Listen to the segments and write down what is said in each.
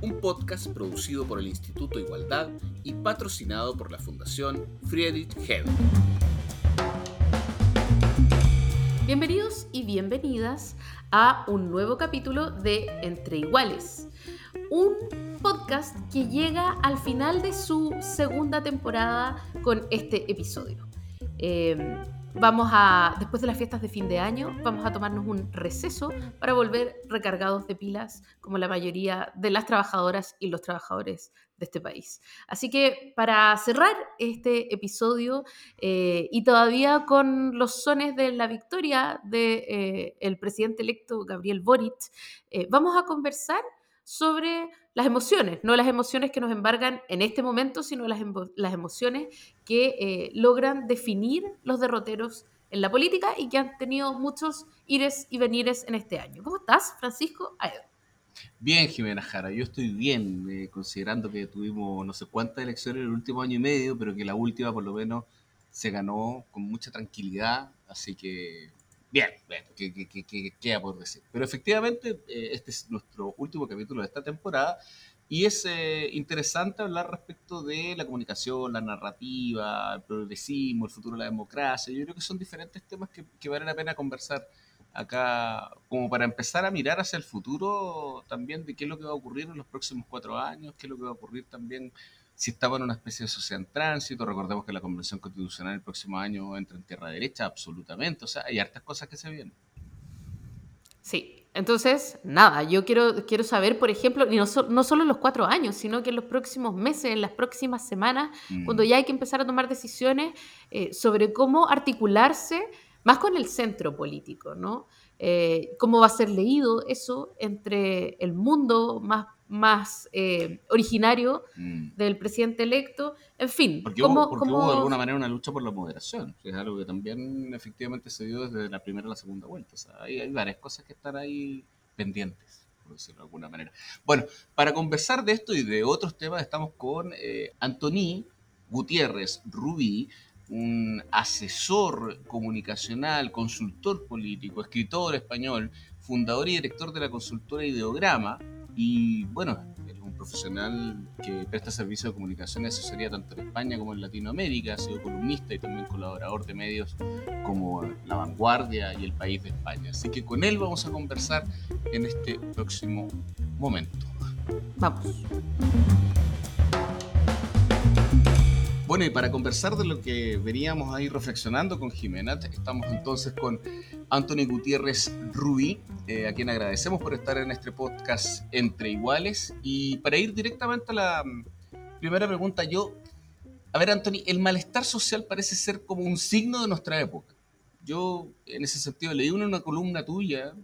Un podcast producido por el Instituto Igualdad y patrocinado por la Fundación Friedrich Hebel. Bienvenidos y bienvenidas a un nuevo capítulo de Entre Iguales, un podcast que llega al final de su segunda temporada con este episodio. Eh, Vamos a, después de las fiestas de fin de año, vamos a tomarnos un receso para volver recargados de pilas, como la mayoría de las trabajadoras y los trabajadores de este país. Así que para cerrar este episodio eh, y todavía con los sones de la victoria del de, eh, presidente electo Gabriel Boric, eh, vamos a conversar sobre las emociones, no las emociones que nos embargan en este momento, sino las, las emociones que eh, logran definir los derroteros en la política y que han tenido muchos ires y venires en este año. ¿Cómo estás, Francisco Aedo? Bien, Jimena Jara, yo estoy bien, eh, considerando que tuvimos no sé cuántas elecciones en el último año y medio, pero que la última por lo menos se ganó con mucha tranquilidad, así que Bien, bien, ¿qué, queda por decir? Pero efectivamente, eh, este es nuestro último capítulo de esta temporada y es eh, interesante hablar respecto de la comunicación, la narrativa, el progresismo, el futuro de la democracia. Yo creo que son diferentes temas que, que vale la pena conversar acá, como para empezar a mirar hacia el futuro también de qué es lo que va a ocurrir en los próximos cuatro años, qué es lo que va a ocurrir también si estaba en una especie de sociedad en tránsito, recordemos que la Convención Constitucional el próximo año entra en tierra derecha, absolutamente, o sea, hay hartas cosas que se vienen. Sí, entonces, nada, yo quiero, quiero saber, por ejemplo, no, no solo en los cuatro años, sino que en los próximos meses, en las próximas semanas, mm. cuando ya hay que empezar a tomar decisiones eh, sobre cómo articularse más con el centro político, ¿no? Eh, cómo va a ser leído eso entre el mundo más más eh, originario mm. del presidente electo. En fin, porque, hubo, porque hubo de alguna manera una lucha por la moderación, es algo que también efectivamente se dio desde la primera a la segunda vuelta. hay, varias cosas que están ahí pendientes, por decirlo de alguna manera. Bueno, para conversar de esto y de otros temas, estamos con eh, Antoni Gutiérrez Rubí, un asesor comunicacional, consultor político, escritor español, fundador y director de la consultora Ideograma, y bueno, es un profesional que presta servicio de comunicación y asesoría tanto en España como en Latinoamérica, ha sido columnista y también colaborador de medios como La Vanguardia y El País de España. Así que con él vamos a conversar en este próximo momento. Vamos. Bueno, y para conversar de lo que veníamos ahí reflexionando con Jimena, estamos entonces con Anthony Gutiérrez Rubí, eh, a quien agradecemos por estar en este podcast Entre Iguales. Y para ir directamente a la mm, primera pregunta, yo, a ver, Anthony, el malestar social parece ser como un signo de nuestra época. Yo, en ese sentido, leí una, una columna tuya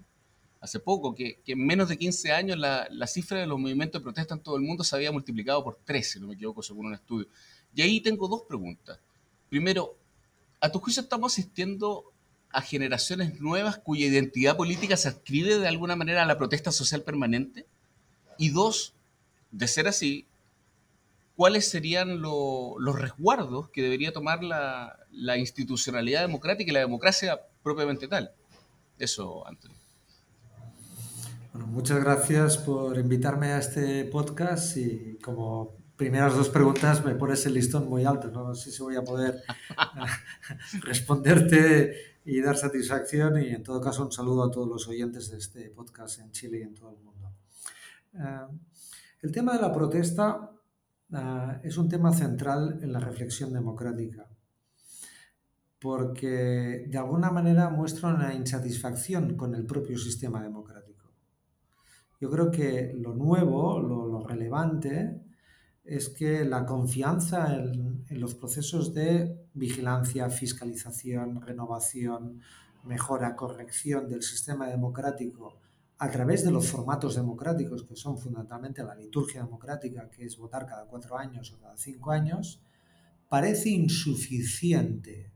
hace poco, que, en menos de 15 años la, la, cifra de los movimientos de protesta en todo el mundo se había multiplicado por 3, si no me equivoco, según un estudio. Y ahí tengo dos preguntas. Primero, ¿a tu juicio estamos asistiendo a generaciones nuevas cuya identidad política se adscribe de alguna manera a la protesta social permanente? Y dos, de ser así, ¿cuáles serían los resguardos que debería tomar la, la, institucionalidad democrática y la democracia propiamente tal? Eso, Antonio. Bueno, muchas gracias por invitarme a este podcast y como primeras dos preguntas me pones el listón muy alto. No, sé si voy a poder responderte y dar satisfacción. Y en todo caso, un saludo a todos los oyentes de este podcast en Chile y en todo el mundo. Eh, el tema de la protesta eh, es un tema central en la reflexión democrática porque de alguna manera muestra una insatisfacción con el propio sistema democrático. Yo creo que lo nuevo, lo, lo relevante, es que la confianza en, los procesos de vigilancia, fiscalización, renovación, mejora, corrección del sistema democrático a través de los formatos democráticos, que son fundamentalmente la liturgia democrática, que es votar cada cuatro años o cada cinco años, parece insuficiente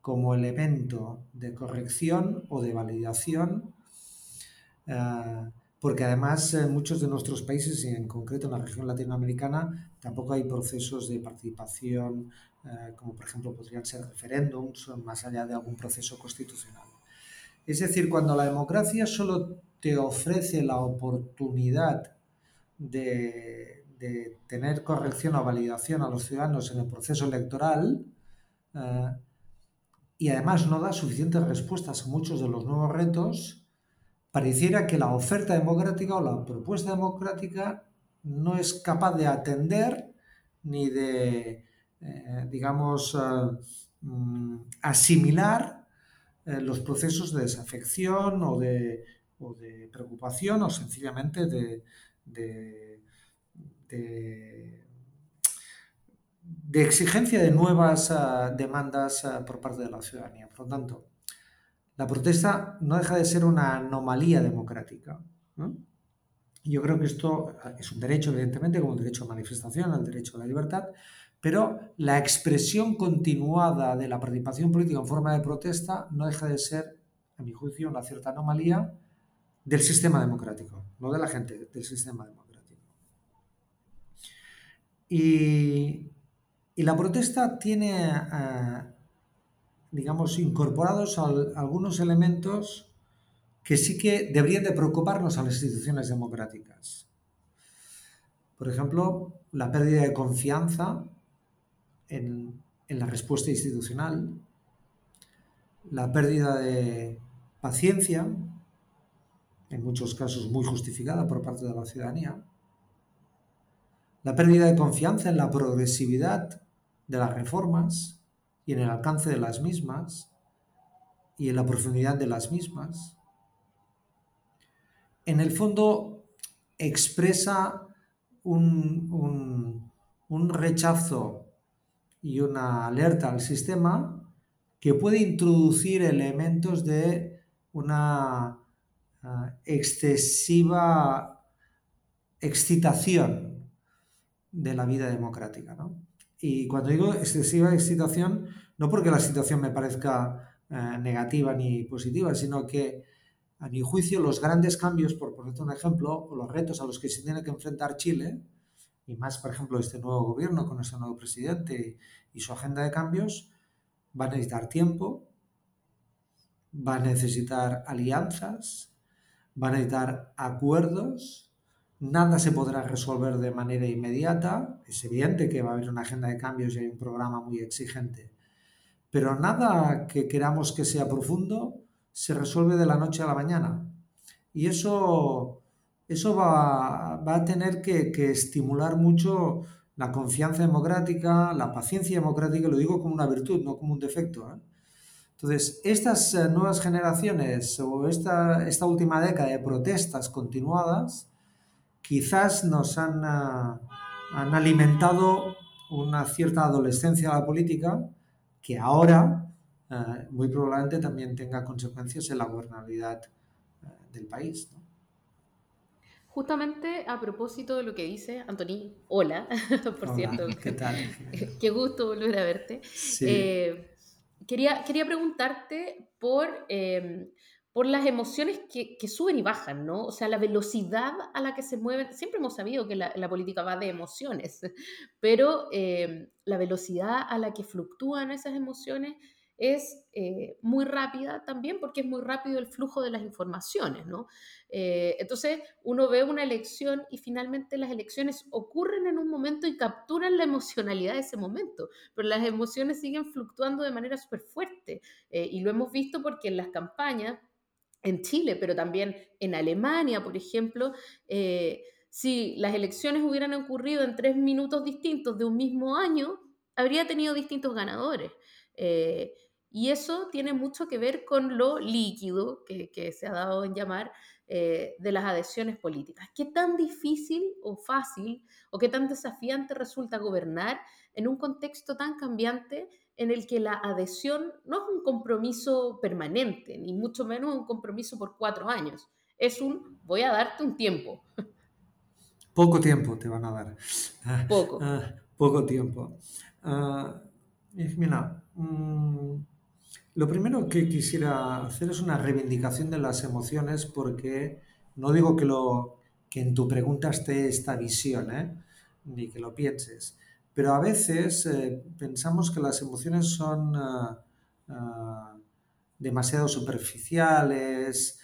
como elemento de corrección o de validación, eh, porque además en muchos de nuestros países, y en concreto en la región latinoamericana, tampoco hay procesos de participación, eh, como por ejemplo podrían ser referéndums, más allá de algún proceso constitucional. Es decir, cuando la democracia solo te ofrece la oportunidad de, tener corrección o validación a los ciudadanos en el proceso electoral, eh, y además no da suficientes respuestas a muchos de los nuevos retos, pareciera que la oferta democrática o la propuesta democrática no es capaz de atender ni de, eh, digamos, eh, mm, asimilar eh, los procesos de desafección o de, preocupación o sencillamente de, de exigencia de nuevas demandas por parte de la ciudadanía. Por lo tanto, la protesta no deja de ser una anomalía democrática. Yo creo que esto es un derecho, evidentemente, como el derecho a manifestación, el derecho a la libertad, pero la expresión continuada de la participación política en forma de protesta no deja de ser, a mi juicio, una cierta anomalía del sistema democrático, no de la gente, del sistema democrático. Y, la protesta tiene eh, digamos, incorporados algunos elementos que sí que deberían de preocuparnos a las instituciones democráticas. Por ejemplo, la pérdida de confianza en la respuesta institucional, la pérdida de paciencia, en muchos casos muy justificada por parte de la ciudadanía, la pérdida de confianza en la progresividad de las reformas, y en el alcance de las mismas y en la profundidad de las mismas. En el fondo expresa un, rechazo y una alerta al sistema que puede introducir elementos de una ah, excesiva excitación de la vida democrática. ¿no? Y cuando digo excesiva excitación, no porque la situación me parezca eh, negativa ni positiva, sino que a mi juicio los grandes cambios, por ponerte un ejemplo, o los retos a los que se tiene que enfrentar Chile, y más, por ejemplo, este nuevo gobierno con ese nuevo presidente y su agenda de cambios, va a necesitar tiempo, va a necesitar alianzas, va a necesitar acuerdos, Nada se podrá resolver de manera inmediata. Es evidente que va a haber una agenda de cambios y hay un programa muy exigente. Pero nada que queramos que sea profundo se resuelve de la noche a la mañana. Y eso, eso va, a tener que, estimular mucho la confianza democrática, la paciencia democrática, lo digo como una virtud, no como un defecto. ¿eh? Entonces, estas eh, nuevas generaciones o esta, esta última década de protestas continuadas, quizás nos han, ah, han alimentado una cierta adolescencia a la política que ahora ah, muy probablemente también tenga consecuencias en la gobernabilidad ah, del país. Justamente a propósito de lo que dice Antoni, hola, por cierto. ¿Qué tal? Qué gusto volver a verte. Eh, quería, quería preguntarte por em, por las emociones que, suben y bajan, ¿no? O sea, la velocidad a la que se mueven. Siempre hemos sabido que la, política va de emociones, pero eh, la velocidad a la que fluctúan esas emociones es eh, muy rápida también porque es muy rápido el flujo de las informaciones, ¿no? Eh, entonces uno ve una elección y finalmente las elecciones ocurren en un momento y capturan la emocionalidad de ese momento, pero las emociones siguen fluctuando de manera súper fuerte y lo hemos visto porque en las campañas en Chile, pero también en Alemania, por ejemplo, eh, si las elecciones hubieran ocurrido en tres minutos distintos de un mismo año, habría tenido distintos ganadores. Eh, y eso tiene mucho que ver con lo líquido que, se ha dado en llamar eh, de las adhesiones políticas. ¿Qué tan difícil o fácil o qué tan desafiante resulta gobernar en un contexto tan cambiante en el que la adhesión no es un compromiso permanente, ni mucho menos un compromiso por cuatro años. Es un voy a darte un tiempo. Poco tiempo te van a dar. Poco. Ah, poco tiempo. Uh, mira, mm, Lo primero que quisiera hacer es una reivindicación de las emociones porque no digo que, lo, que en tu pregunta esté esta visión, ¿eh? ni que lo pienses, pero a veces eh, pensamos que las emociones son uh, uh, demasiado superficiales,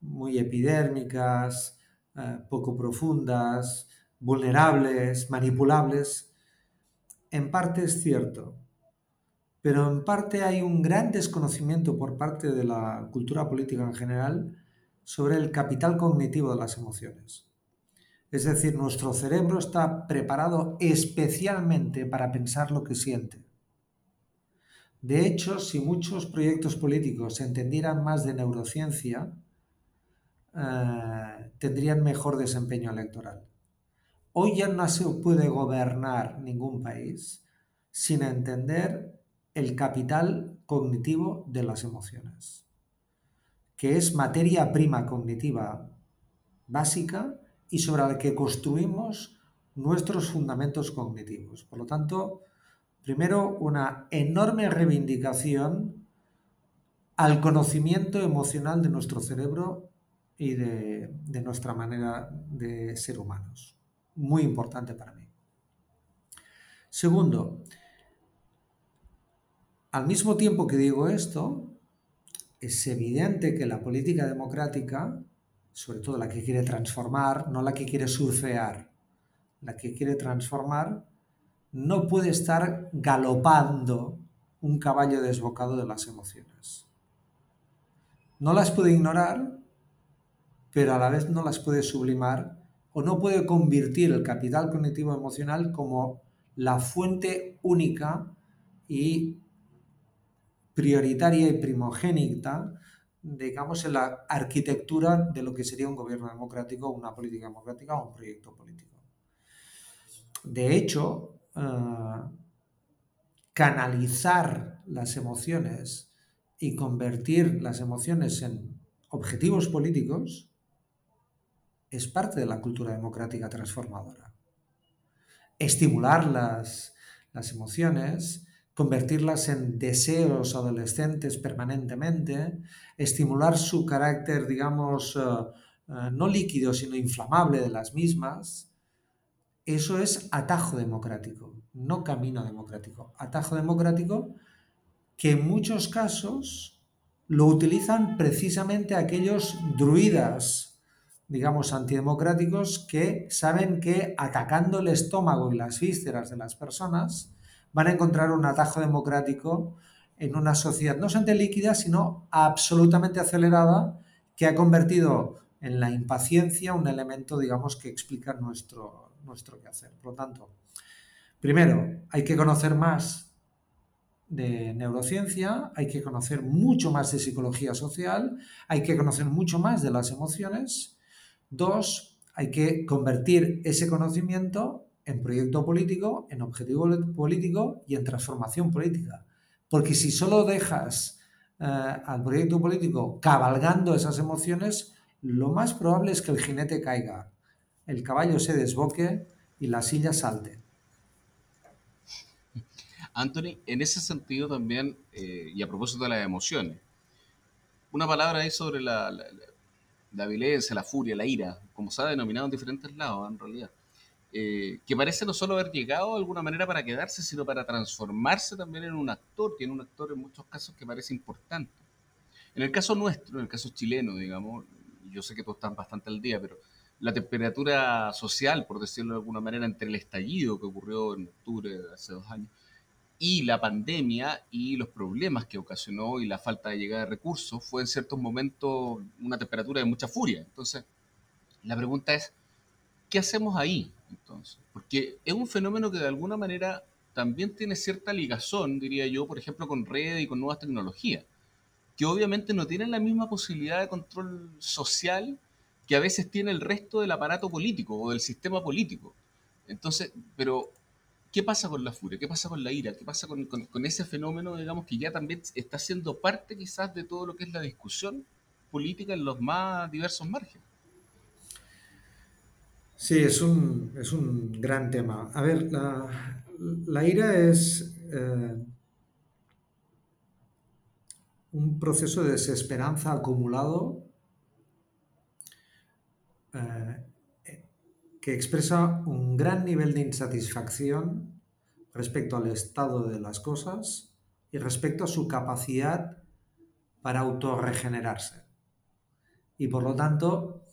muy epidérmicas, poco profundas, vulnerables, manipulables. En parte es cierto, pero en parte hay un gran desconocimiento por parte de la cultura política en general sobre el capital cognitivo de las emociones. Es decir, nuestro cerebro está preparado especialmente para pensar lo que siente. De hecho, si muchos proyectos políticos entendieran más de neurociencia, eh, tendrían mejor desempeño electoral. Hoy ya no se puede gobernar ningún país sin entender el capital cognitivo de las emociones, que es materia prima cognitiva básica y sobre la que construimos nuestros fundamentos cognitivos. Por lo tanto, primero, una enorme reivindicación al conocimiento emocional de nuestro cerebro y de, de, nuestra manera de ser humanos. Muy importante para mí. Segundo, al mismo tiempo que digo esto, es evidente que la política democrática sobre todo la que quiere transformar, no la que quiere surfear. La que quiere transformar no puede estar galopando un caballo desbocado de las emociones. No las puede ignorar, pero a la vez no las puede sublimar o no puede convertir el capital cognitivo emocional como la fuente única y prioritaria y primogénita digamos, en la arquitectura de lo que sería un gobierno democrático, una política democrática o un proyecto político. De hecho, eh, canalizar las emociones y convertir las emociones en objetivos políticos es parte de la cultura democrática transformadora. Estimular las, las emociones convertirlas en deseos adolescentes permanentemente, estimular su carácter, digamos, eh, eh, no líquido, sino inflamable de las mismas, eso es atajo democrático, no camino democrático. Atajo democrático que en muchos casos lo utilizan precisamente aquellos druidas, digamos, antidemocráticos que saben que atacando el estómago y las vísceras de las personas, van a encontrar un atajo democrático en una sociedad no solamente líquida, sino absolutamente acelerada, que ha convertido en la impaciencia un elemento, digamos, que explica nuestro, nuestro quehacer. Por lo tanto, primero, hay que conocer más de neurociencia, hay que conocer mucho más de psicología social, hay que conocer mucho más de las emociones. Dos, hay que convertir ese conocimiento en proyecto político, en objetivo político y en transformación política. Porque si solo dejas eh, al proyecto político cabalgando esas emociones, lo más probable es que el jinete caiga, el caballo se desboque y la silla salte. Anthony, en ese sentido también, eh, y a propósito de las emociones, una palabra ahí sobre la, la, la, la furia, la ira, como se ha denominado en diferentes lados en realidad. Eh, que parece no solo haber llegado de alguna manera para quedarse, sino para transformarse también en un actor, en un actor en muchos casos que parece importante. En el caso nuestro, en el caso chileno, digamos, yo sé que todos están bastante al día, pero la temperatura social, por decirlo de alguna manera, entre el estallido que ocurrió en octubre de hace dos años y la pandemia y los problemas que ocasionó y la falta de llegada de recursos, fue en ciertos momentos una temperatura de mucha furia. Entonces, la pregunta es, ¿qué hacemos ahí? Entonces, porque es un fenómeno que de alguna manera también tiene cierta ligazón, diría yo, por ejemplo, con redes y con nuevas tecnologías, que obviamente no tienen la misma posibilidad de control social que a veces tiene el resto del aparato político o del sistema político. Entonces, pero, ¿qué pasa con la furia? ¿Qué pasa con la ira? ¿Qué pasa con, con, ese fenómeno, digamos, que ya también está siendo parte quizás de todo lo que es la discusión política en los más diversos márgenes? Sí, es un, es un gran tema. A ver, la, la ira es, eh, un proceso de desesperanza acumulado eh, que expresa un gran nivel de insatisfacción respecto al estado de las cosas y respecto a su capacidad para autorregenerarse. Y por lo tanto,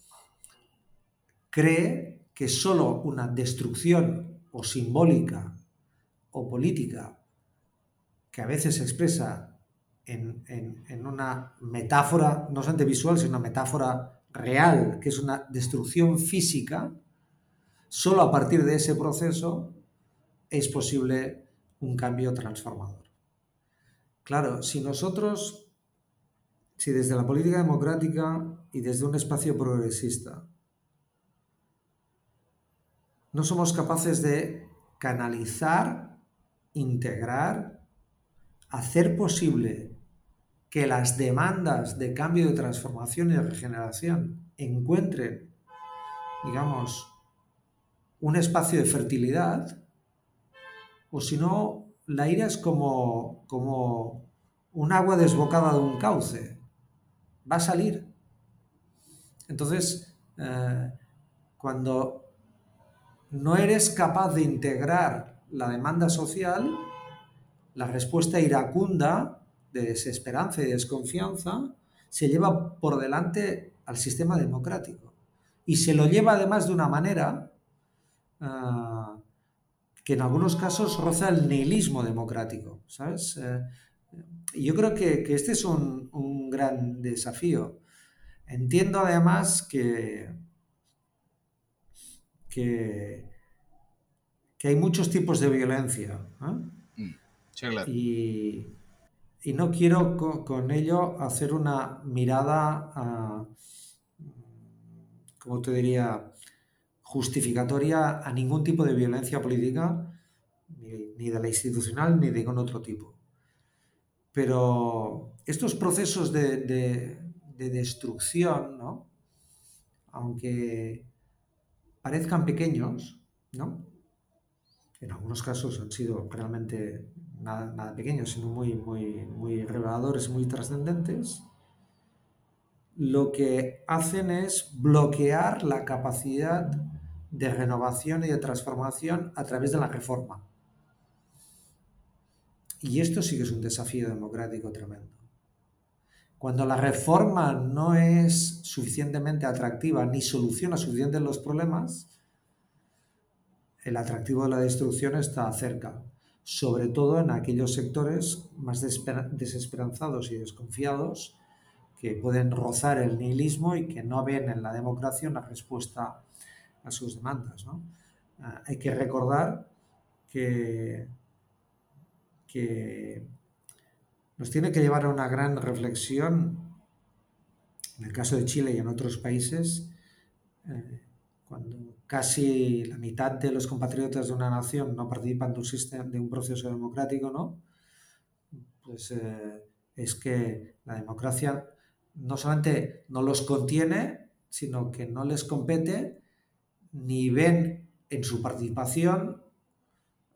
cree que solo una destrucción o simbólica o política que a veces se expresa en, en, una metáfora, no solamente visual, sino una metáfora real, que es una destrucción física, solo a partir de ese proceso es posible un cambio transformador. Claro, si nosotros, si desde la política democrática y desde un espacio progresista, no somos capaces de canalizar, integrar, hacer posible que las demandas de cambio, de transformación y de regeneración encuentren, digamos, un espacio de fertilidad, o si no, la ira es como, como un agua desbocada de un cauce. Va a salir. Entonces, eh, cuando no eres capaz de integrar la demanda social, la respuesta iracunda de desesperanza y desconfianza se lleva por delante al sistema democrático. Y se lo lleva además de una manera ah, que en algunos casos roza el nihilismo democrático, ¿sabes? Eh, yo creo que, este es un, gran desafío. Entiendo además que, que, hay muchos tipos de violencia. Mm, y, no quiero con, ello hacer una mirada, a, ¿cómo te diría?, justificatoria a ningún tipo de violencia política, ni, de la institucional ni de ningún otro tipo. Pero estos procesos de, destrucción, ¿no? aunque parezcan pequeños, ¿no? en algunos casos han sido realmente nada, pequeños, sino muy, muy, muy reveladores, muy trascendentes, lo que hacen es bloquear la capacidad de renovación y de transformación a través de la reforma. Y esto sí que es un desafío democrático tremendo. Cuando la reforma no es suficientemente atractiva ni soluciona suficientes los problemas, el atractivo de la destrucción está cerca, sobre todo en aquellos sectores más desesperanzados y desconfiados que pueden rozar el nihilismo y que no ven en la democracia una respuesta a sus demandas. Ah, hay que recordar que, que nos tiene que llevar a una gran reflexión, en el caso de Chile y en otros países, eh, cuando casi la mitad de los compatriotas de una nación no participan de un, sistema, de un proceso democrático, ¿no? Pues eh, es que la democracia no solamente no los contiene, sino que no les compete ni ven en su participación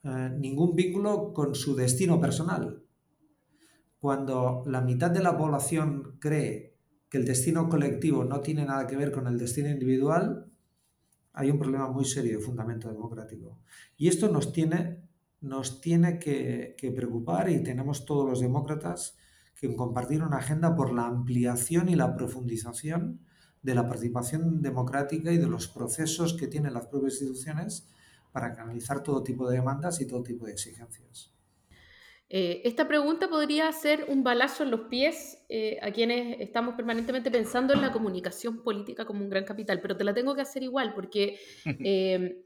eh, ningún vínculo con su destino personal. Cuando la mitad de la población cree que el destino colectivo no tiene nada que ver con el destino individual, hay un problema muy serio de fundamento democrático. Y esto nos tiene, nos tiene que, que preocupar y tenemos todos los demócratas que compartir una agenda por la ampliación y la profundización de la participación democrática y de los procesos que tienen las propias instituciones para canalizar todo tipo de demandas y todo tipo de exigencias. Eh, esta pregunta podría ser un balazo en los pies eh, a quienes estamos permanentemente pensando en la comunicación política como un gran capital, pero te la tengo que hacer igual porque eh,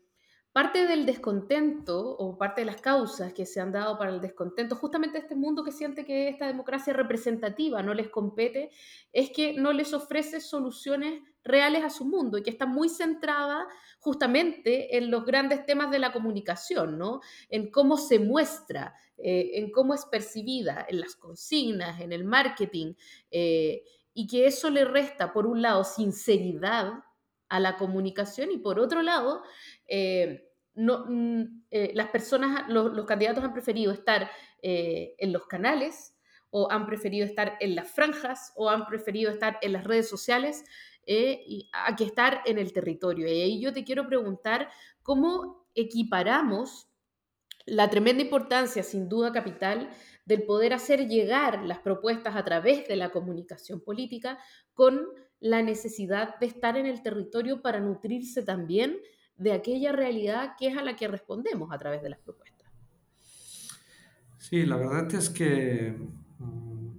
parte del descontento o parte de las causas que se han dado para el descontento, justamente este mundo que siente que esta democracia representativa no les compete, es que no les ofrece soluciones reales a su mundo y que está muy centrada justamente en los grandes temas de la comunicación, ¿no? En cómo se muestra, eh, en cómo es percibida, en las consignas, en el marketing, eh, y que eso le resta, por un lado, sinceridad a la comunicación y por otro lado, eh, mm, las personas, los, candidatos han preferido estar en los canales o han preferido estar en las franjas o han preferido estar en las redes sociales eh, y, a que estar en el territorio. Y ahí yo te quiero preguntar cómo equiparamos la tremenda importancia, sin duda capital, del poder hacer llegar las propuestas a través de la comunicación política con la necesidad de estar en el territorio para nutrirse también de aquella realidad que es a la que respondemos a través de las propuestas. Sí, la verdad es que mm,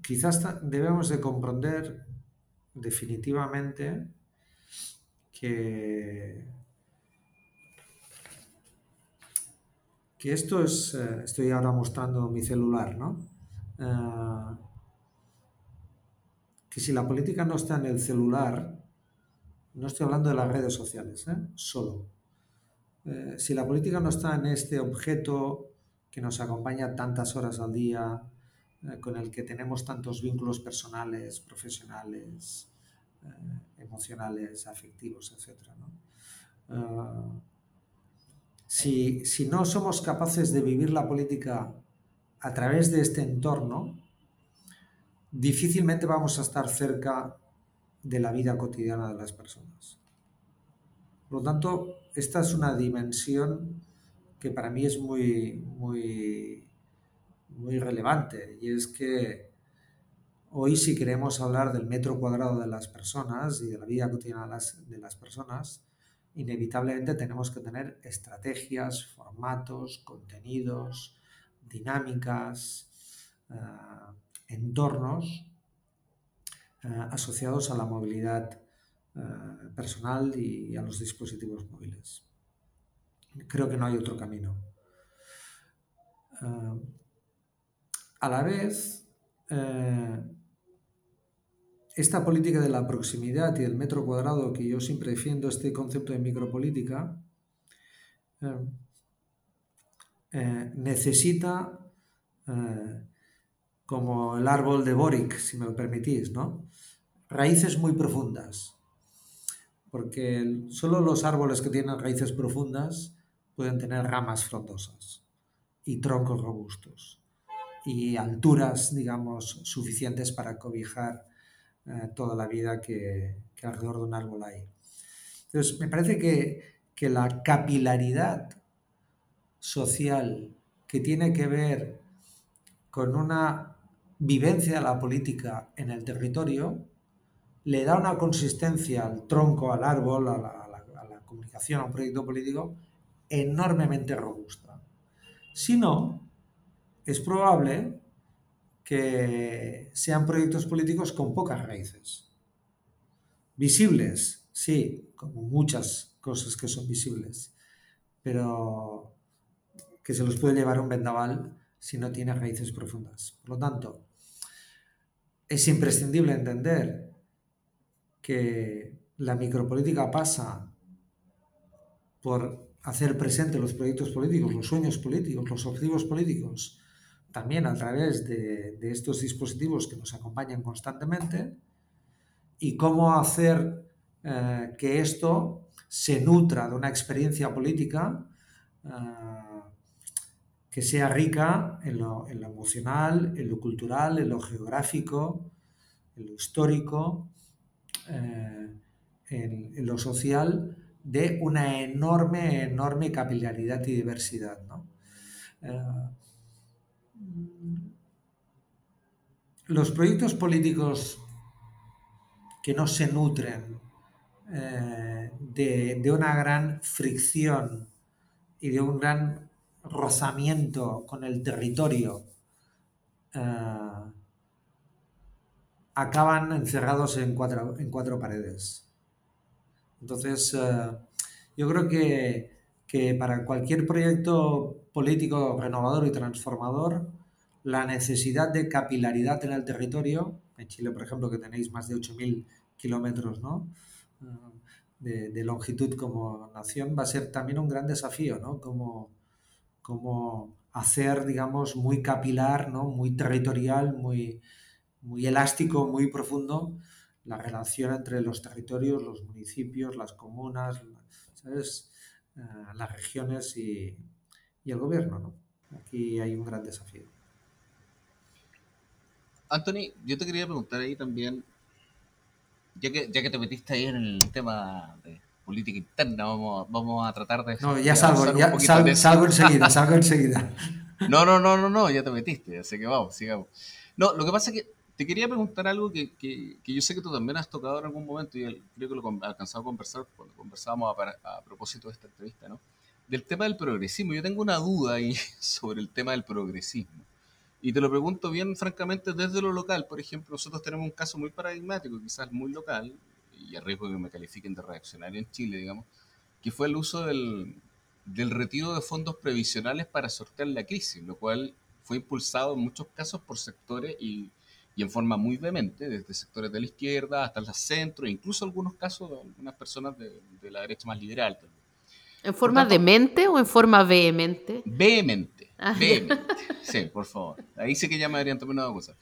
quizás debemos de comprender definitivamente que, que esto es, eh, estoy ahora mostrando mi celular, ¿no? Eh, que si la política no está en el celular, no estoy hablando de las redes sociales, ¿eh? solo. si la política no está en este objeto que nos acompaña tantas horas al día, eh, con el que tenemos tantos vínculos personales, profesionales, eh, emocionales, afectivos, etc. Eh, si, si no somos capaces de vivir la política a través de este entorno, difícilmente vamos a estar cerca de la vida cotidiana de las personas. Por lo tanto, esta es una dimensión que para mí es muy, muy muy relevante y es que hoy si queremos hablar del metro cuadrado de las personas y de la vida cotidiana de las, personas, inevitablemente tenemos que tener estrategias, formatos, contenidos, dinámicas, eh, entornos eh, asociados a la movilidad eh, personal y a los dispositivos móviles. Creo que no hay otro camino. A la vez, eh, esta política de la proximidad y del metro cuadrado, que yo siempre defiendo este concepto de micropolítica, eh, eh, necesita, como el árbol de Boric, si me lo permitís, ¿no? raíces muy profundas, porque solo los árboles que tienen raíces profundas pueden tener ramas frondosas y troncos robustos y alturas, digamos, suficientes para cobijar eh, toda la vida que, alrededor de un árbol hay. Entonces, me parece que, la capilaridad social que tiene que ver con una vivencia de la política en el territorio, le da una consistencia al tronco, al árbol, a la, a la comunicación, a un proyecto político enormemente robusta. Si no, es probable que sean proyectos políticos con pocas raíces. Visibles, sí, como muchas cosas que son visibles, pero que se los puede llevar un vendaval si no tiene raíces profundas. Por lo tanto, es imprescindible entender que la micropolítica pasa por hacer presente los proyectos políticos, los sueños políticos, los objetivos políticos, también a través de, estos dispositivos que nos acompañan constantemente y cómo hacer eh, que esto se nutra de una experiencia política eh, que sea rica en lo, emocional, en lo cultural, en lo geográfico, en lo histórico, eh, en, lo social, de una enorme, enorme capilaridad y diversidad. ¿no? Los proyectos políticos que no se nutren eh, de, una gran fricción y de un gran rozamiento con el territorio eh, acaban encerrados en cuatro, en cuatro paredes. Entonces, eh, yo creo que, que para cualquier proyecto político renovador y transformador, la necesidad de capilaridad en el territorio, en Chile, por ejemplo, que tenéis más de 8.000 kilómetros ¿no? de, longitud como nación, va a ser también un gran desafío, ¿no? Como, como hacer, digamos, muy capilar, ¿no? muy territorial, muy, muy elástico, muy profundo la relación entre los territorios, los municipios, las comunas, ¿sabes? Eh, las regiones y, y el gobierno. ¿no? Aquí hay un gran desafío. Anthony, yo te quería preguntar ahí también, ya que, ya que te metiste ahí en el tema de política interna, vamos, vamos a tratar de... No, ya salgo, ya salgo enseguida, salgo enseguida. No, no, no, no, no, ya te metiste, así que vamos, sigamos. No, lo que pasa es que te quería preguntar algo que, que, que, yo sé que tú también has tocado en algún momento y creo que lo he alcanzado a conversar cuando conversábamos a, a, propósito de esta entrevista, ¿no? Del tema del progresismo. Yo tengo una duda ahí sobre el tema del progresismo. Y te lo pregunto bien francamente desde lo local. Por ejemplo, nosotros tenemos un caso muy paradigmático, quizás muy local, y arriesgo que me califiquen de reaccionario en Chile, digamos, que fue el uso del, del retiro de fondos previsionales para sortear la crisis, lo cual fue impulsado en muchos casos por sectores y, y en forma muy vehemente, desde sectores de la izquierda hasta el centro, e incluso algunos casos de algunas personas de, de la derecha más liberal. ¿En forma demente o en forma vehemente? Vehemente, ah, vehemente. Sí, por favor. Ahí sí que ya me habrían tomado una cosa.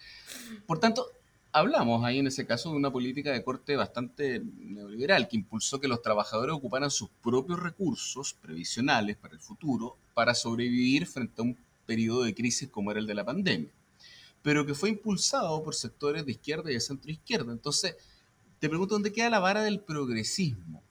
Por tanto, hablamos ahí en ese caso de una política de corte bastante neoliberal que impulsó que los trabajadores ocuparan sus propios recursos previsionales para el futuro para sobrevivir frente a un periodo de crisis como era el de la pandemia, pero que fue impulsado por sectores de izquierda y de centro izquierda. Entonces, te pregunto dónde queda la vara del progresismo.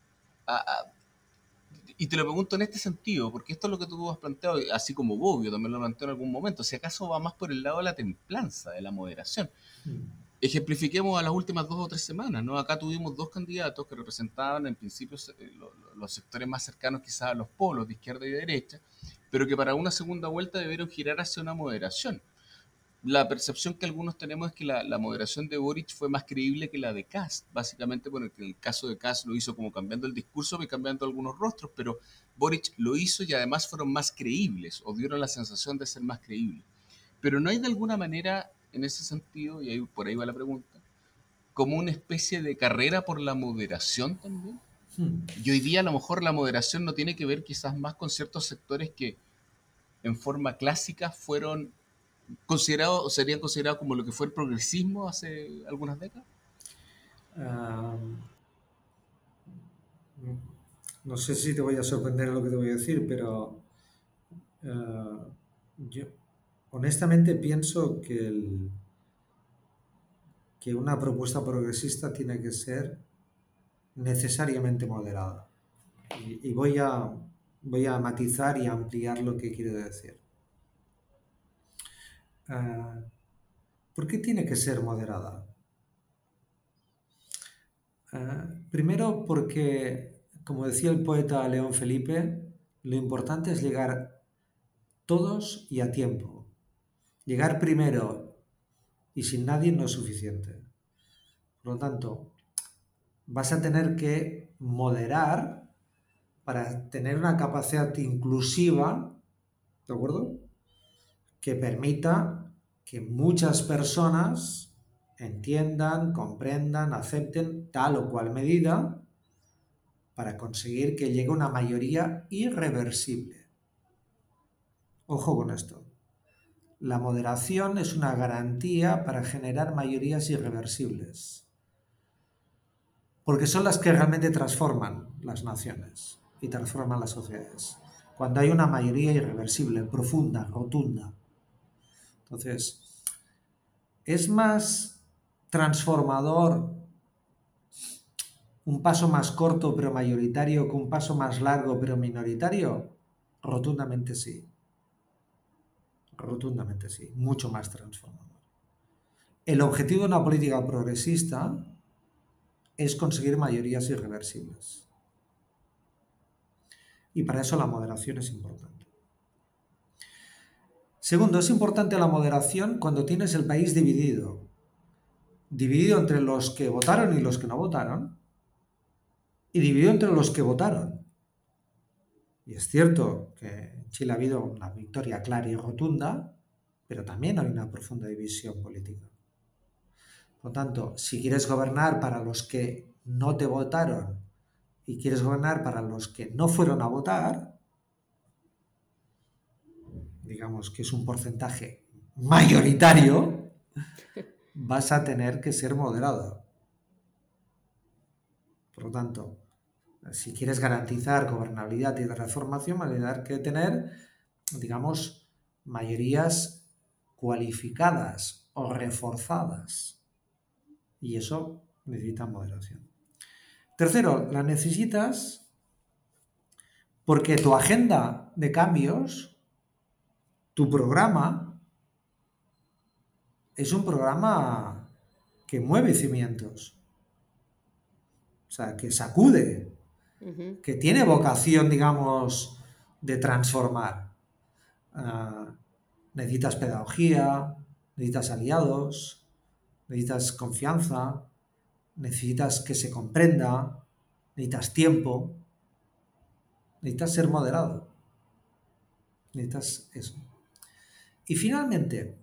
Y te lo pregunto en este sentido, porque esto es lo que tú has planteado, así como Bobbio también lo planteó en algún momento, si acaso va más por el lado de la templanza, de la moderación. Mm. Ejemplifiquemos a las últimas dos o tres semanas, ¿no? Acá tuvimos dos candidatos que representaban en principio eh, los sectores más cercanos quizás a los polos de izquierda y de derecha, pero que para una segunda vuelta debieron girar hacia una moderación. La percepción que algunos tenemos es que la, moderación de Boric fue más creíble que la de Kass, básicamente porque en el caso de Kass lo hizo como cambiando el discurso y cambiando algunos rostros, pero Boric lo hizo y además fueron más creíbles o dieron la sensación de ser más creíbles. Pero no hay de alguna manera en ese sentido, y ahí, por ahí va la pregunta, como una especie de carrera por la moderación también. Hmm. Y hoy día a lo mejor la moderación no tiene que ver quizás más con ciertos sectores que en forma clásica fueron considerados o serían considerados como lo que fue el progresismo hace algunas décadas. no sé si te voy a sorprender lo que te voy a decir, pero ah, yo, honestamente pienso que, que una propuesta progresista tiene que ser necesariamente moderada. Y, voy, a, voy a matizar y ampliar lo que quiero decir. Ah, ¿Por qué tiene que ser moderada? Ah, primero porque, como decía el poeta León Felipe, lo importante es llegar todos y a tiempo. Llegar primero y sin nadie no es suficiente. Por lo tanto, vas a tener que moderar para tener una capacidad inclusiva, ¿de acuerdo? Que permita que muchas personas entiendan, comprendan, acepten tal o cual medida para conseguir que llegue una mayoría irreversible. Ojo con esto. La moderación es una garantía para generar mayorías irreversibles, porque son las que realmente transforman las naciones y transforman las sociedades. Cuando hay una mayoría irreversible, profunda, rotunda. Entonces, es más transformador un paso más corto pero mayoritario que un paso más largo pero minoritario? Rotundamente sí. Rotundamente sí, mucho más transformador. El objetivo de una política progresista es conseguir mayorías irreversibles. Y para eso la moderación es importante. Segundo, es importante la moderación cuando tienes el país dividido. Dividido entre los que votaron y los que no votaron. Y dividido entre los que votaron. Y es cierto que Chile ha habido una victoria clara y rotunda, pero también hay una profunda división política. Por lo tanto, si quieres gobernar para los que no te votaron y quieres gobernar para los que no fueron a votar, digamos que es un porcentaje mayoritario, vas a tener que ser moderado. Por lo tanto, si quieres garantizar gobernabilidad y transformación, vas a tener que tener, digamos, mayorías cualificadas o reforzadas. Y eso necesita moderación. Tercero, la necesitas porque tu agenda de cambios, tu programa, es un programa que mueve cimientos. O sea, que sacude, que tiene vocación, digamos, de transformar. Ah, necesitas pedagogía, necesitas aliados, necesitas confianza, necesitas que se comprenda, necesitas tiempo, necesitas ser moderado. Necesitas eso. Y finalmente,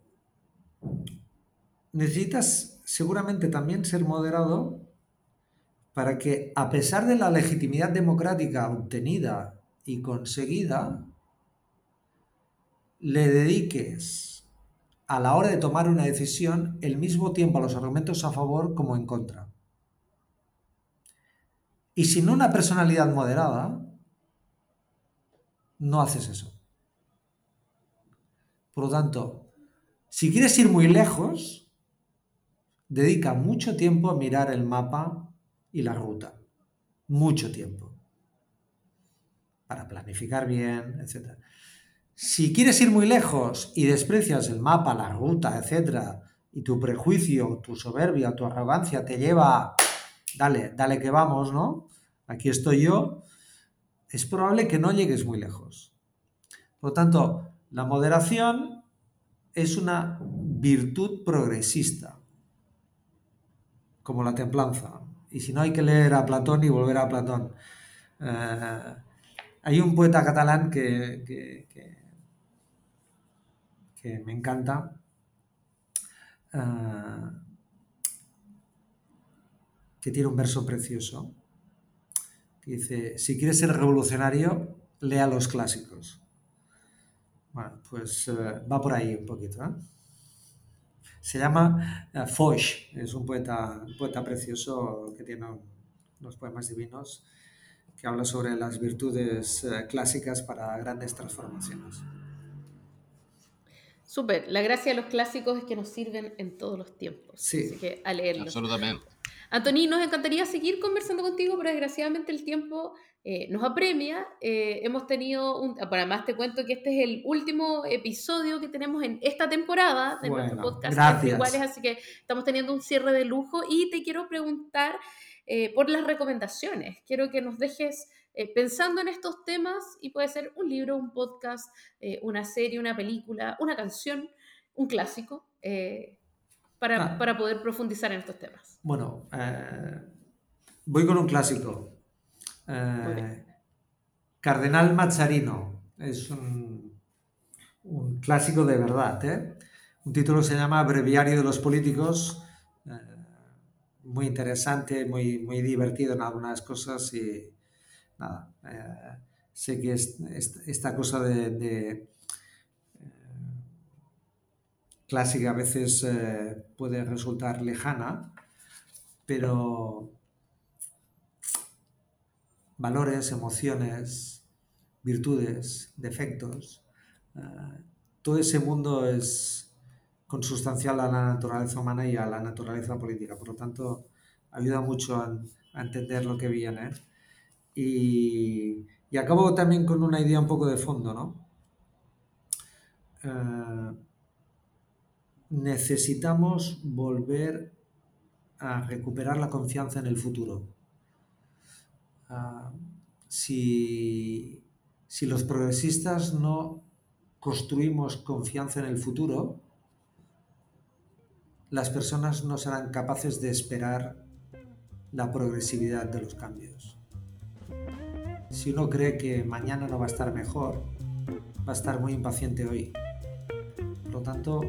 necesitas seguramente también ser moderado para que, a pesar de la legitimidad democrática obtenida y conseguida, le dediques a la hora de tomar una decisión el mismo tiempo a los argumentos a favor como en contra. Y sin una personalidad moderada, no haces eso. Por lo tanto, si quieres ir muy lejos, dedica mucho tiempo a mirar el mapa y la ruta. Mucho tiempo. Para planificar bien, etc. Si quieres ir muy lejos y desprecias el mapa, la ruta, etc., y tu prejuicio, tu soberbia, tu arrogancia te lleva, dale, dale que vamos, ¿no? Aquí estoy yo, es probable que no llegues muy lejos. Por lo tanto, la moderación es una virtud progresista, como la templanza. Y si no, hay que leer a Platón y volver a Platón. Eh, hay un poeta catalán que, que, me encanta. Eh, que tiene un verso precioso. Que dice, si quieres ser revolucionario, lea los clásicos. Bueno, pues eh, va por ahí un poquito. Se llama uh, Foch, es un poeta, poeta precioso que tiene unos poemas divinos que habla sobre las virtudes eh, clásicas para grandes transformaciones. Súper, la gracia de los clásicos es que nos sirven en todos los tiempos. Sí. Así que a leerlos. Absolutamente. Antoni, nos encantaría seguir conversando contigo, pero desgraciadamente el tiempo eh, nos apremia. Eh, hemos tenido, un, además te cuento que este es el último episodio que tenemos en esta temporada de nuestro podcast gracias. Iguales, así que estamos teniendo un cierre de lujo y te quiero preguntar eh, por las recomendaciones. Quiero que nos dejes pensando en estos temas y puede ser un libro, un podcast, una serie, una película, una canción, un clásico. Para, ah. para, poder profundizar en estos temas. Bueno, voy con un clásico. Eh, Cardenal Mazzarino es un, clásico de verdad. ¿eh? Un título se llama Breviario de los Políticos. Eh, muy interesante, muy, muy divertido en algunas cosas y nada. sé que esta cosa de, clásica a veces puede resultar lejana, pero valores, emociones, virtudes, defectos. Eh, todo ese mundo es consustancial a la naturaleza humana y a la naturaleza política. Por lo tanto, ayuda mucho a, entender lo que viene. Y, acabo también con una idea un poco de fondo, ¿no? Eh, necesitamos volver a recuperar la confianza en el futuro. Ah, si, los progresistas no construimos confianza en el futuro, las personas no serán capaces de esperar la progresividad de los cambios. Si uno cree que mañana no va a estar mejor, va a estar muy impaciente hoy. Por lo tanto,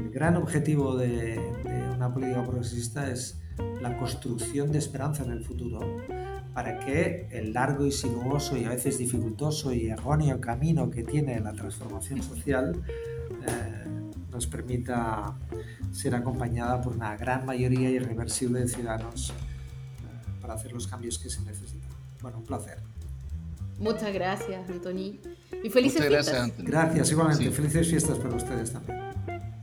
el gran objetivo de, de una política progresista es la construcción de esperanza en el futuro para que el largo y sinuoso y a veces dificultoso y erróneo camino que tiene la transformación social eh, nos permita ser acompañada por una gran mayoría irreversible de ciudadanos eh, para hacer los cambios que se necesitan. Bueno, un placer. Muchas gracias, Antoni. Y felices Muchas fiestas. Gracias, Anthony. Gracias, igualmente. Felices fiestas para ustedes también.